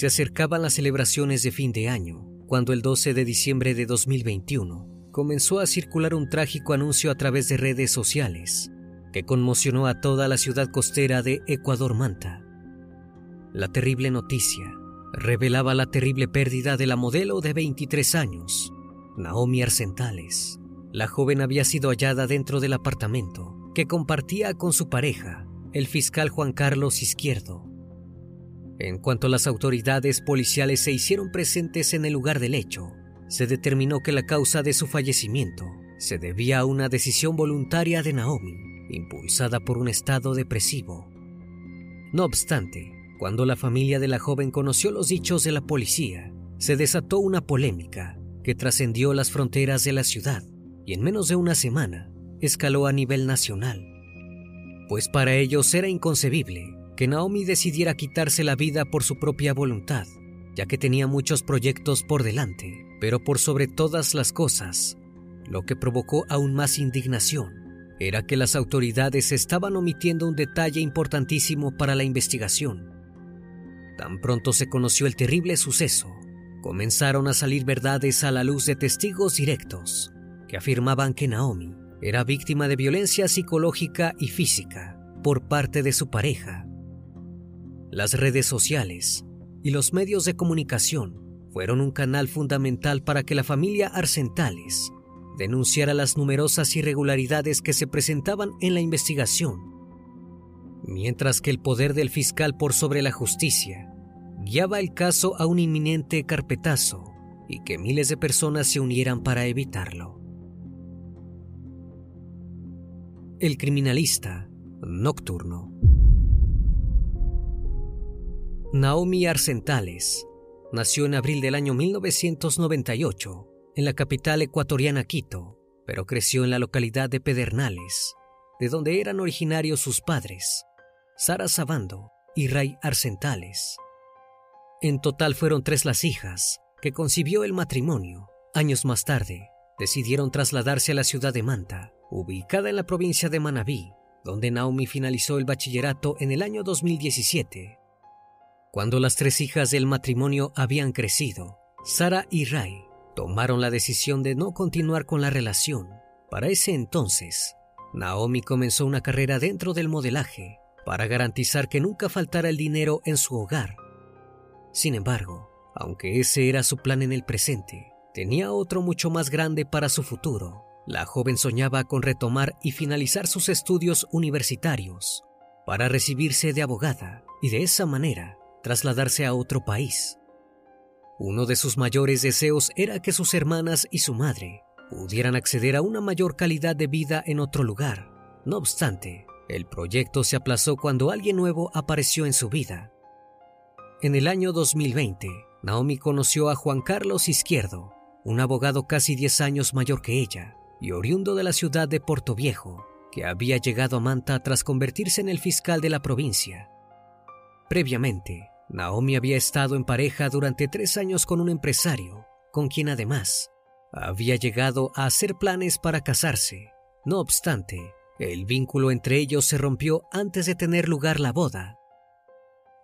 Se acercaban las celebraciones de fin de año, cuando el 12 de diciembre de 2021 comenzó a circular un trágico anuncio a través de redes sociales que conmocionó a toda la ciudad costera de Ecuador Manta. La terrible noticia revelaba la terrible pérdida de la modelo de 23 años, Naomi Arcentales. La joven había sido hallada dentro del apartamento que compartía con su pareja, el fiscal Juan Carlos Izquierdo. En cuanto las autoridades policiales se hicieron presentes en el lugar del hecho, se determinó que la causa de su fallecimiento se debía a una decisión voluntaria de Naomi, impulsada por un estado depresivo. No obstante, cuando la familia de la joven conoció los dichos de la policía, se desató una polémica que trascendió las fronteras de la ciudad y en menos de una semana escaló a nivel nacional. Pues para ellos era inconcebible que Naomi decidiera quitarse la vida por su propia voluntad, ya que tenía muchos proyectos por delante, pero por sobre todas las cosas, lo que provocó aún más indignación era que las autoridades estaban omitiendo un detalle importantísimo para la investigación. Tan pronto se conoció el terrible suceso, comenzaron a salir verdades a la luz de testigos directos que afirmaban que Naomi era víctima de violencia psicológica y física por parte de su pareja. Las redes sociales y los medios de comunicación fueron un canal fundamental para que la familia Arcentales denunciara las numerosas irregularidades que se presentaban en la investigación, mientras que el poder del fiscal por sobre la justicia guiaba el caso a un inminente carpetazo y que miles de personas se unieran para evitarlo. El criminalista nocturno. Naomi Arcentales nació en abril del año 1998 en la capital ecuatoriana Quito, pero creció en la localidad de Pedernales, de donde eran originarios sus padres, Sara Sabando y Ray Arcentales. En total fueron tres las hijas que concibió el matrimonio. Años más tarde, decidieron trasladarse a la ciudad de Manta, ubicada en la provincia de Manabí, donde Naomi finalizó el bachillerato en el año 2017. Cuando las tres hijas del matrimonio habían crecido, Sara y Ray tomaron la decisión de no continuar con la relación. Para ese entonces, Naomi comenzó una carrera dentro del modelaje para garantizar que nunca faltara el dinero en su hogar. Sin embargo, aunque ese era su plan en el presente, tenía otro mucho más grande para su futuro. La joven soñaba con retomar y finalizar sus estudios universitarios para recibirse de abogada y de esa manera trasladarse a otro país. Uno de sus mayores deseos era que sus hermanas y su madre pudieran acceder a una mayor calidad de vida en otro lugar. No obstante, el proyecto se aplazó cuando alguien nuevo apareció en su vida. En el año 2020, Naomi conoció a Juan Carlos Izquierdo, un abogado casi 10 años mayor que ella y oriundo de la ciudad de Puerto Viejo, que había llegado a Manta tras convertirse en el fiscal de la provincia. Previamente, Naomi había estado en pareja durante tres años con un empresario, con quien además había llegado a hacer planes para casarse. No obstante, el vínculo entre ellos se rompió antes de tener lugar la boda.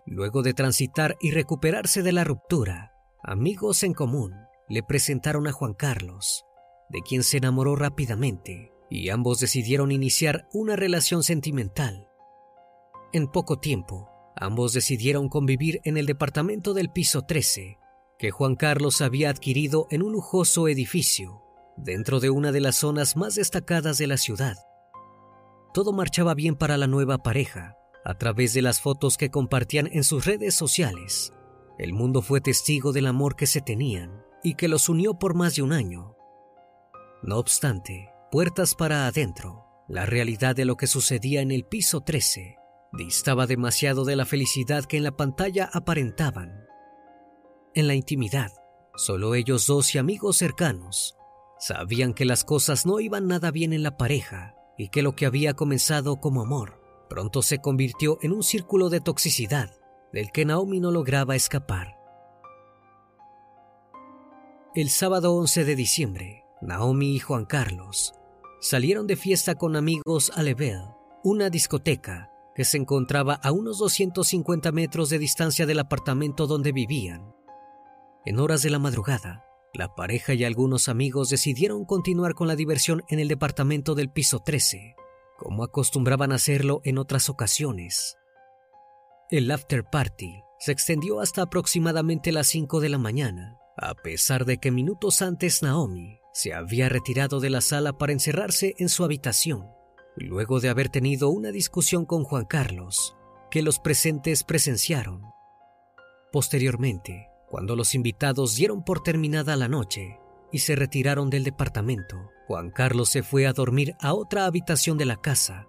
Luego de transitar y recuperarse de la ruptura, amigos en común le presentaron a Juan Carlos, de quien se enamoró rápidamente, y ambos decidieron iniciar una relación sentimental. En poco tiempo, Ambos decidieron convivir en el departamento del piso 13, que Juan Carlos había adquirido en un lujoso edificio, dentro de una de las zonas más destacadas de la ciudad. Todo marchaba bien para la nueva pareja, a través de las fotos que compartían en sus redes sociales. El mundo fue testigo del amor que se tenían y que los unió por más de un año. No obstante, puertas para adentro, la realidad de lo que sucedía en el piso 13 distaba demasiado de la felicidad que en la pantalla aparentaban. En la intimidad, solo ellos dos y amigos cercanos sabían que las cosas no iban nada bien en la pareja y que lo que había comenzado como amor pronto se convirtió en un círculo de toxicidad del que Naomi no lograba escapar. El sábado 11 de diciembre, Naomi y Juan Carlos salieron de fiesta con amigos a Level, una discoteca que se encontraba a unos 250 metros de distancia del apartamento donde vivían. En horas de la madrugada, la pareja y algunos amigos decidieron continuar con la diversión en el departamento del piso 13, como acostumbraban hacerlo en otras ocasiones. El after party se extendió hasta aproximadamente las 5 de la mañana, a pesar de que minutos antes Naomi se había retirado de la sala para encerrarse en su habitación luego de haber tenido una discusión con Juan Carlos, que los presentes presenciaron. Posteriormente, cuando los invitados dieron por terminada la noche y se retiraron del departamento, Juan Carlos se fue a dormir a otra habitación de la casa.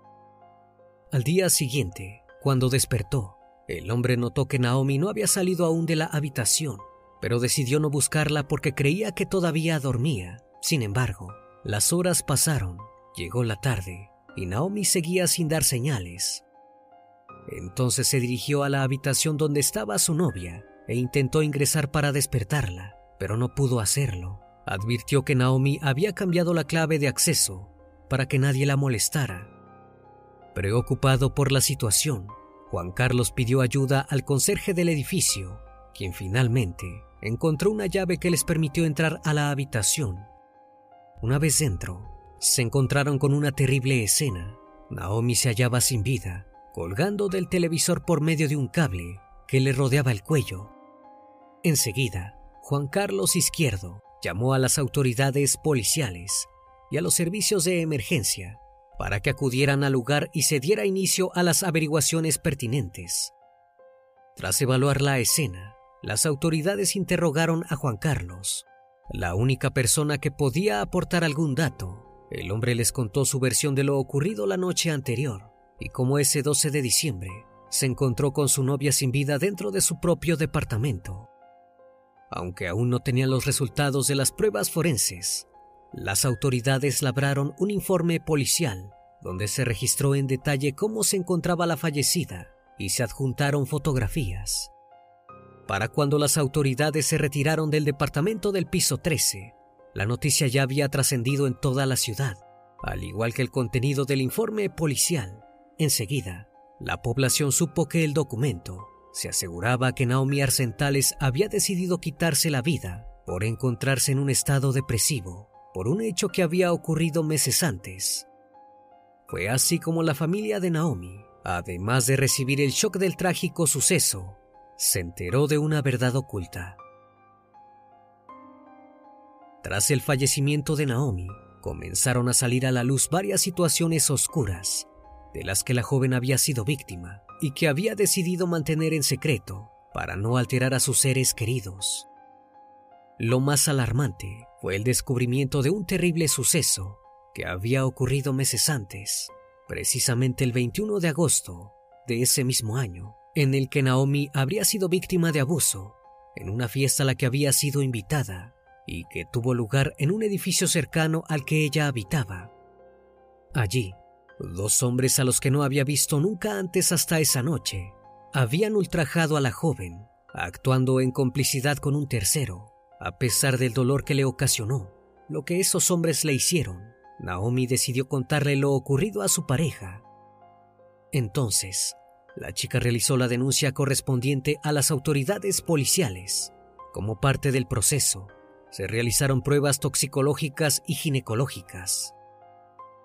Al día siguiente, cuando despertó, el hombre notó que Naomi no había salido aún de la habitación, pero decidió no buscarla porque creía que todavía dormía. Sin embargo, las horas pasaron, llegó la tarde y Naomi seguía sin dar señales. Entonces se dirigió a la habitación donde estaba su novia e intentó ingresar para despertarla, pero no pudo hacerlo. Advirtió que Naomi había cambiado la clave de acceso para que nadie la molestara. Preocupado por la situación, Juan Carlos pidió ayuda al conserje del edificio, quien finalmente encontró una llave que les permitió entrar a la habitación. Una vez dentro, se encontraron con una terrible escena. Naomi se hallaba sin vida, colgando del televisor por medio de un cable que le rodeaba el cuello. Enseguida, Juan Carlos Izquierdo llamó a las autoridades policiales y a los servicios de emergencia para que acudieran al lugar y se diera inicio a las averiguaciones pertinentes. Tras evaluar la escena, las autoridades interrogaron a Juan Carlos, la única persona que podía aportar algún dato el hombre les contó su versión de lo ocurrido la noche anterior y cómo ese 12 de diciembre se encontró con su novia sin vida dentro de su propio departamento. Aunque aún no tenían los resultados de las pruebas forenses, las autoridades labraron un informe policial donde se registró en detalle cómo se encontraba la fallecida y se adjuntaron fotografías. Para cuando las autoridades se retiraron del departamento del piso 13, la noticia ya había trascendido en toda la ciudad, al igual que el contenido del informe policial. Enseguida, la población supo que el documento se aseguraba que Naomi Arcentales había decidido quitarse la vida por encontrarse en un estado depresivo por un hecho que había ocurrido meses antes. Fue así como la familia de Naomi además de recibir el shock del trágico suceso, se enteró de una verdad oculta. Tras el fallecimiento de Naomi, comenzaron a salir a la luz varias situaciones oscuras de las que la joven había sido víctima y que había decidido mantener en secreto para no alterar a sus seres queridos. Lo más alarmante fue el descubrimiento de un terrible suceso que había ocurrido meses antes, precisamente el 21 de agosto de ese mismo año, en el que Naomi habría sido víctima de abuso en una fiesta a la que había sido invitada y que tuvo lugar en un edificio cercano al que ella habitaba. Allí, dos hombres a los que no había visto nunca antes hasta esa noche habían ultrajado a la joven, actuando en complicidad con un tercero, a pesar del dolor que le ocasionó lo que esos hombres le hicieron. Naomi decidió contarle lo ocurrido a su pareja. Entonces, la chica realizó la denuncia correspondiente a las autoridades policiales. Como parte del proceso, se realizaron pruebas toxicológicas y ginecológicas.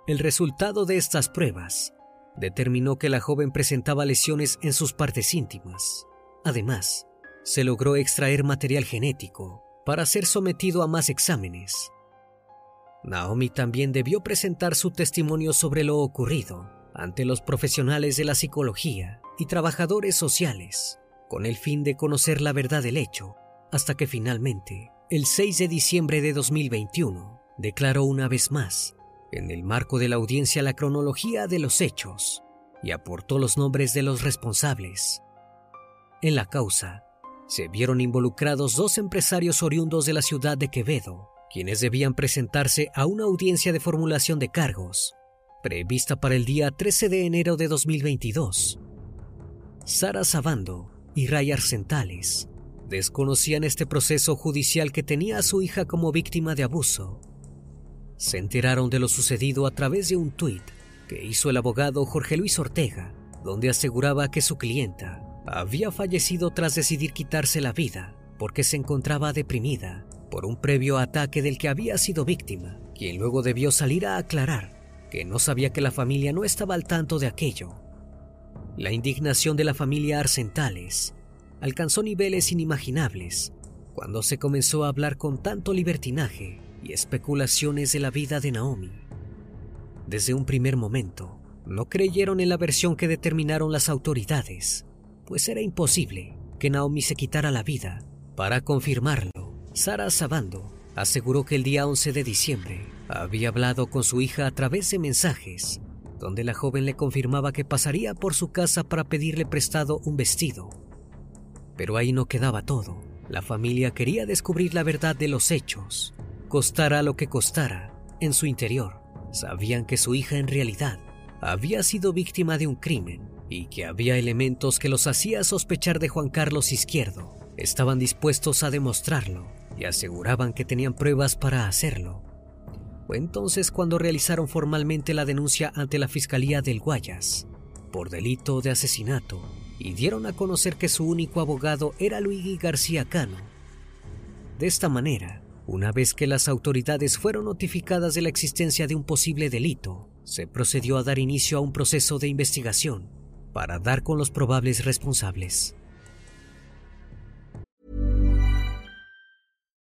El resultado de estas pruebas determinó que la joven presentaba lesiones en sus partes íntimas. Además, se logró extraer material genético para ser sometido a más exámenes. Naomi también debió presentar su testimonio sobre lo ocurrido ante los profesionales de la psicología y trabajadores sociales, con el fin de conocer la verdad del hecho, hasta que finalmente el 6 de diciembre de 2021, declaró una vez más, en el marco de la audiencia, la cronología de los hechos y aportó los nombres de los responsables. En la causa, se vieron involucrados dos empresarios oriundos de la ciudad de Quevedo, quienes debían presentarse a una audiencia de formulación de cargos, prevista para el día 13 de enero de 2022. Sara Sabando y Ray Arcentales desconocían este proceso judicial que tenía a su hija como víctima de abuso. Se enteraron de lo sucedido a través de un tuit que hizo el abogado Jorge Luis Ortega, donde aseguraba que su clienta había fallecido tras decidir quitarse la vida porque se encontraba deprimida por un previo ataque del que había sido víctima, quien luego debió salir a aclarar que no sabía que la familia no estaba al tanto de aquello. La indignación de la familia Arcentales alcanzó niveles inimaginables cuando se comenzó a hablar con tanto libertinaje y especulaciones de la vida de Naomi. Desde un primer momento, no creyeron en la versión que determinaron las autoridades, pues era imposible que Naomi se quitara la vida. Para confirmarlo, Sara Sabando aseguró que el día 11 de diciembre había hablado con su hija a través de mensajes, donde la joven le confirmaba que pasaría por su casa para pedirle prestado un vestido pero ahí no quedaba todo. La familia quería descubrir la verdad de los hechos. Costara lo que costara, en su interior, sabían que su hija en realidad había sido víctima de un crimen y que había elementos que los hacía sospechar de Juan Carlos Izquierdo. Estaban dispuestos a demostrarlo y aseguraban que tenían pruebas para hacerlo. Fue entonces cuando realizaron formalmente la denuncia ante la Fiscalía del Guayas por delito de asesinato y dieron a conocer que su único abogado era Luigi García Cano. De esta manera, una vez que las autoridades fueron notificadas de la existencia de un posible delito, se procedió a dar inicio a un proceso de investigación para dar con los probables responsables.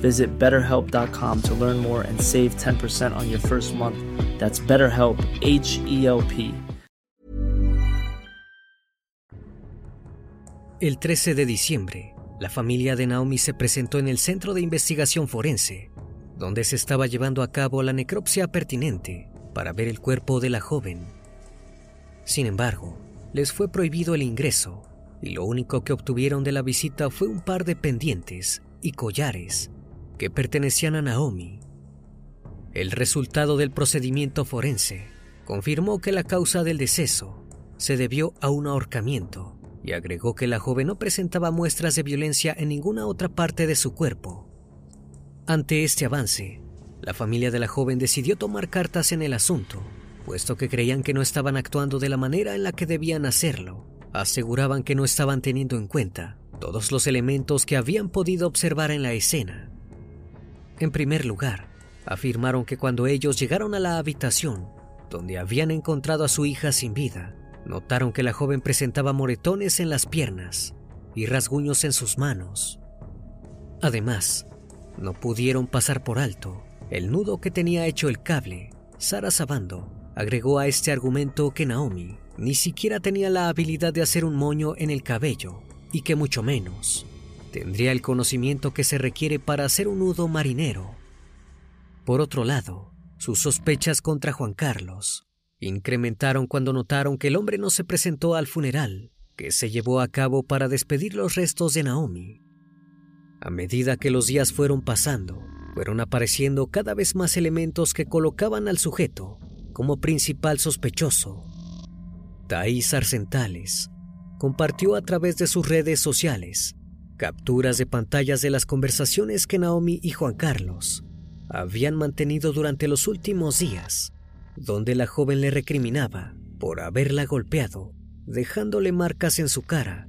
Visit betterhelp.com to learn more and save 10% on your first month. That's BetterHelp, H E L P. El 13 de diciembre, la familia de Naomi se presentó en el Centro de Investigación Forense, donde se estaba llevando a cabo la necropsia pertinente para ver el cuerpo de la joven. Sin embargo, les fue prohibido el ingreso y lo único que obtuvieron de la visita fue un par de pendientes y collares que pertenecían a Naomi. El resultado del procedimiento forense confirmó que la causa del deceso se debió a un ahorcamiento y agregó que la joven no presentaba muestras de violencia en ninguna otra parte de su cuerpo. Ante este avance, la familia de la joven decidió tomar cartas en el asunto, puesto que creían que no estaban actuando de la manera en la que debían hacerlo. Aseguraban que no estaban teniendo en cuenta todos los elementos que habían podido observar en la escena. En primer lugar, afirmaron que cuando ellos llegaron a la habitación, donde habían encontrado a su hija sin vida, notaron que la joven presentaba moretones en las piernas y rasguños en sus manos. Además, no pudieron pasar por alto el nudo que tenía hecho el cable. Sara Sabando agregó a este argumento que Naomi ni siquiera tenía la habilidad de hacer un moño en el cabello y que mucho menos tendría el conocimiento que se requiere para hacer un nudo marinero. Por otro lado, sus sospechas contra Juan Carlos incrementaron cuando notaron que el hombre no se presentó al funeral que se llevó a cabo para despedir los restos de Naomi. A medida que los días fueron pasando, fueron apareciendo cada vez más elementos que colocaban al sujeto como principal sospechoso. Thais Arcentales compartió a través de sus redes sociales capturas de pantallas de las conversaciones que Naomi y Juan Carlos habían mantenido durante los últimos días, donde la joven le recriminaba por haberla golpeado, dejándole marcas en su cara.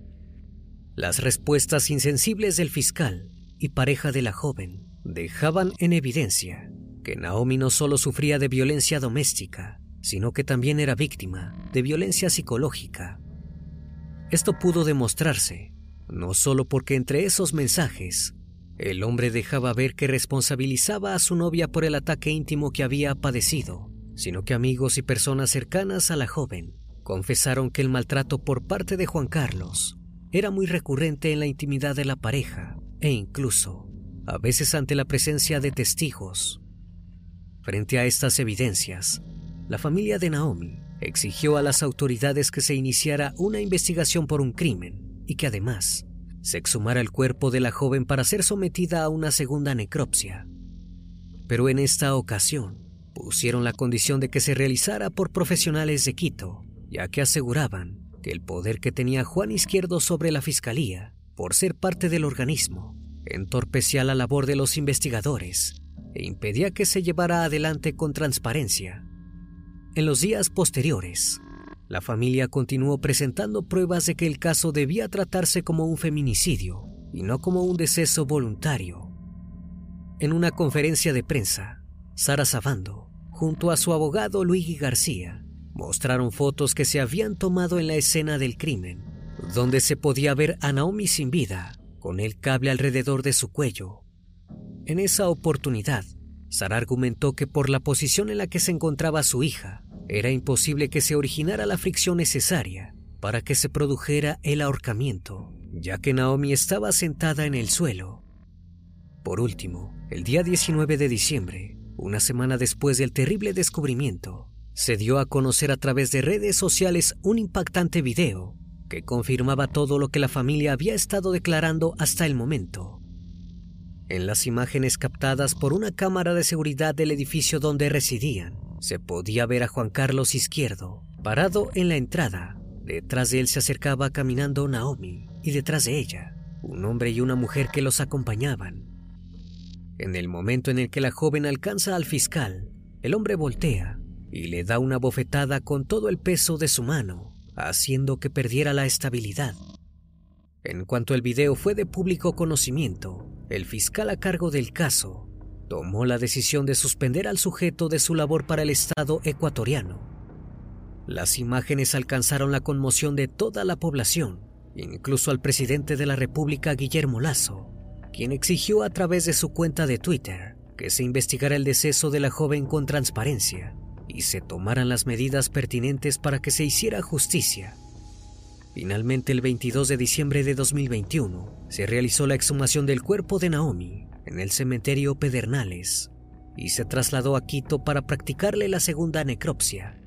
Las respuestas insensibles del fiscal y pareja de la joven dejaban en evidencia que Naomi no solo sufría de violencia doméstica, sino que también era víctima de violencia psicológica. Esto pudo demostrarse no solo porque entre esos mensajes el hombre dejaba ver que responsabilizaba a su novia por el ataque íntimo que había padecido, sino que amigos y personas cercanas a la joven confesaron que el maltrato por parte de Juan Carlos era muy recurrente en la intimidad de la pareja e incluso a veces ante la presencia de testigos. Frente a estas evidencias, la familia de Naomi exigió a las autoridades que se iniciara una investigación por un crimen y que además se exhumara el cuerpo de la joven para ser sometida a una segunda necropsia. Pero en esta ocasión pusieron la condición de que se realizara por profesionales de Quito, ya que aseguraban que el poder que tenía Juan Izquierdo sobre la fiscalía, por ser parte del organismo, entorpecía la labor de los investigadores e impedía que se llevara adelante con transparencia. En los días posteriores, la familia continuó presentando pruebas de que el caso debía tratarse como un feminicidio y no como un deceso voluntario. En una conferencia de prensa, Sara Sabando, junto a su abogado Luigi García, mostraron fotos que se habían tomado en la escena del crimen, donde se podía ver a Naomi sin vida, con el cable alrededor de su cuello. En esa oportunidad, Sara argumentó que por la posición en la que se encontraba su hija, era imposible que se originara la fricción necesaria para que se produjera el ahorcamiento, ya que Naomi estaba sentada en el suelo. Por último, el día 19 de diciembre, una semana después del terrible descubrimiento, se dio a conocer a través de redes sociales un impactante video que confirmaba todo lo que la familia había estado declarando hasta el momento. En las imágenes captadas por una cámara de seguridad del edificio donde residían, se podía ver a Juan Carlos Izquierdo, parado en la entrada. Detrás de él se acercaba caminando Naomi y detrás de ella, un hombre y una mujer que los acompañaban. En el momento en el que la joven alcanza al fiscal, el hombre voltea y le da una bofetada con todo el peso de su mano, haciendo que perdiera la estabilidad. En cuanto el video fue de público conocimiento, el fiscal a cargo del caso tomó la decisión de suspender al sujeto de su labor para el Estado ecuatoriano. Las imágenes alcanzaron la conmoción de toda la población, incluso al presidente de la República, Guillermo Lazo, quien exigió a través de su cuenta de Twitter que se investigara el deceso de la joven con transparencia y se tomaran las medidas pertinentes para que se hiciera justicia. Finalmente, el 22 de diciembre de 2021, se realizó la exhumación del cuerpo de Naomi en el cementerio Pedernales y se trasladó a Quito para practicarle la segunda necropsia.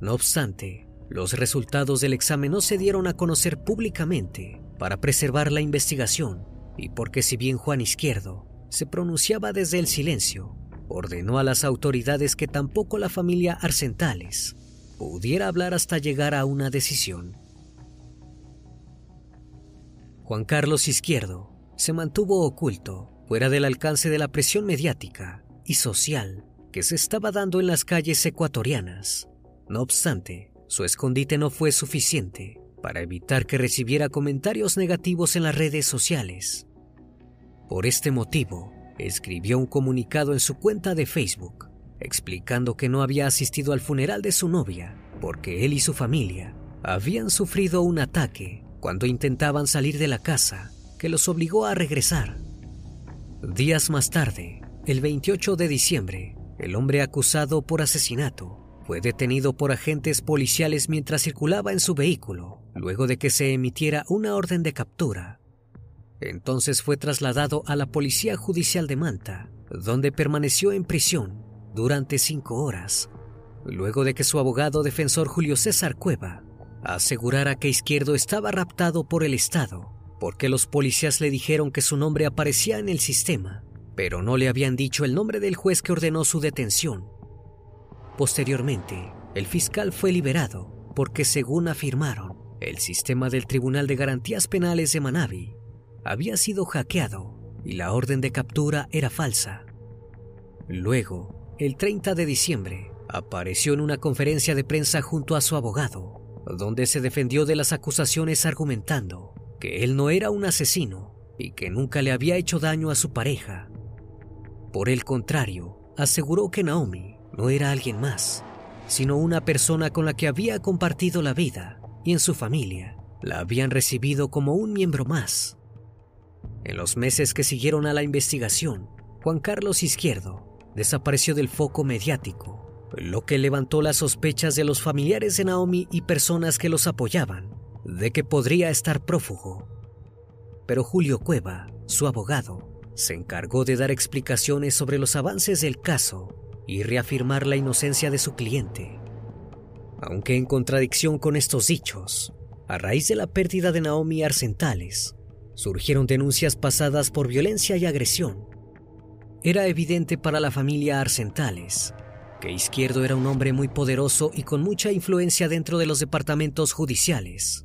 No obstante, los resultados del examen no se dieron a conocer públicamente para preservar la investigación y porque si bien Juan Izquierdo se pronunciaba desde el silencio, ordenó a las autoridades que tampoco la familia Arcentales pudiera hablar hasta llegar a una decisión. Juan Carlos Izquierdo se mantuvo oculto, fuera del alcance de la presión mediática y social que se estaba dando en las calles ecuatorianas. No obstante, su escondite no fue suficiente para evitar que recibiera comentarios negativos en las redes sociales. Por este motivo, escribió un comunicado en su cuenta de Facebook explicando que no había asistido al funeral de su novia porque él y su familia habían sufrido un ataque cuando intentaban salir de la casa que los obligó a regresar. Días más tarde, el 28 de diciembre, el hombre acusado por asesinato fue detenido por agentes policiales mientras circulaba en su vehículo, luego de que se emitiera una orden de captura. Entonces fue trasladado a la Policía Judicial de Manta, donde permaneció en prisión durante cinco horas, luego de que su abogado defensor Julio César Cueva asegurara que Izquierdo estaba raptado por el Estado, porque los policías le dijeron que su nombre aparecía en el sistema, pero no le habían dicho el nombre del juez que ordenó su detención. Posteriormente, el fiscal fue liberado porque, según afirmaron, el sistema del Tribunal de Garantías Penales de Manabi había sido hackeado y la orden de captura era falsa. Luego, el 30 de diciembre, apareció en una conferencia de prensa junto a su abogado, donde se defendió de las acusaciones argumentando que él no era un asesino y que nunca le había hecho daño a su pareja. Por el contrario, aseguró que Naomi no era alguien más, sino una persona con la que había compartido la vida y en su familia la habían recibido como un miembro más en los meses que siguieron a la investigación, Juan Carlos Izquierdo desapareció del foco mediático, lo que levantó las sospechas de los familiares de Naomi y personas que los apoyaban de que podría estar prófugo. Pero Julio Cueva, su abogado, se encargó de dar explicaciones sobre los avances del caso y reafirmar la inocencia de su cliente. Aunque en contradicción con estos dichos, a raíz de la pérdida de Naomi Arcentales, surgieron denuncias pasadas por violencia y agresión. Era evidente para la familia Arcentales que Izquierdo era un hombre muy poderoso y con mucha influencia dentro de los departamentos judiciales,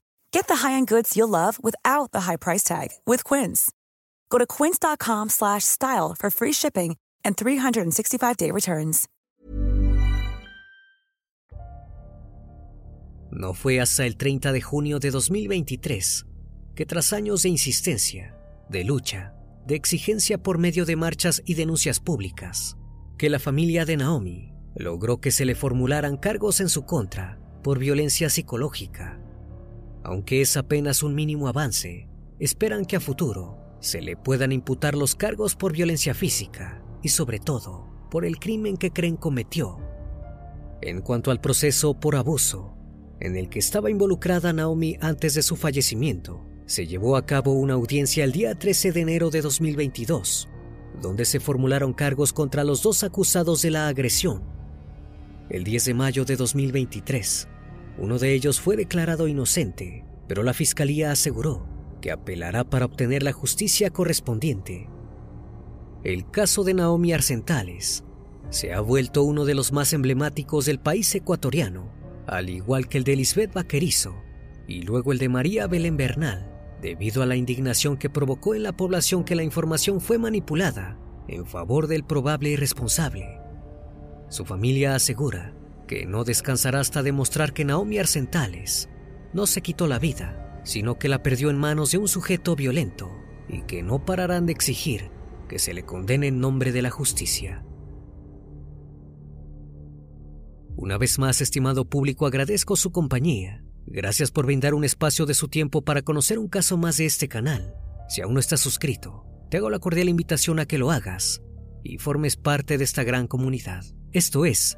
Get the high-end goods you'll love without the high price tag with Quince. Go to quince.com/style for free shipping and 365-day returns. No fue hasta el 30 de junio de 2023 que tras años de insistencia de lucha, de exigencia por medio de marchas y denuncias públicas, que la familia de Naomi logró que se le formularan cargos en su contra por violencia psicológica. Aunque es apenas un mínimo avance, esperan que a futuro se le puedan imputar los cargos por violencia física y sobre todo por el crimen que creen cometió. En cuanto al proceso por abuso, en el que estaba involucrada Naomi antes de su fallecimiento, se llevó a cabo una audiencia el día 13 de enero de 2022, donde se formularon cargos contra los dos acusados de la agresión. El 10 de mayo de 2023, Uno de ellos fue declarado inocente, pero la fiscalía aseguró que apelará para obtener la justicia correspondiente. El caso de Naomi Arcentales se ha vuelto uno de los más emblemáticos del país ecuatoriano, al igual que el de Lisbeth Vaquerizo y luego el de María Belén Bernal, debido a la indignación que provocó en la población que la información fue manipulada en favor del probable irresponsable. Su familia asegura que no descansará hasta demostrar que Naomi Arcentales no se quitó la vida, sino que la perdió en manos de un sujeto violento y que no pararán de exigir que se le condene en nombre de la justicia. Una vez más, estimado público, agradezco su compañía. Gracias por brindar un espacio de su tiempo para conocer un caso más de este canal. Si aún no estás suscrito, te hago la cordial invitación a que lo hagas y formes parte de esta gran comunidad. Esto es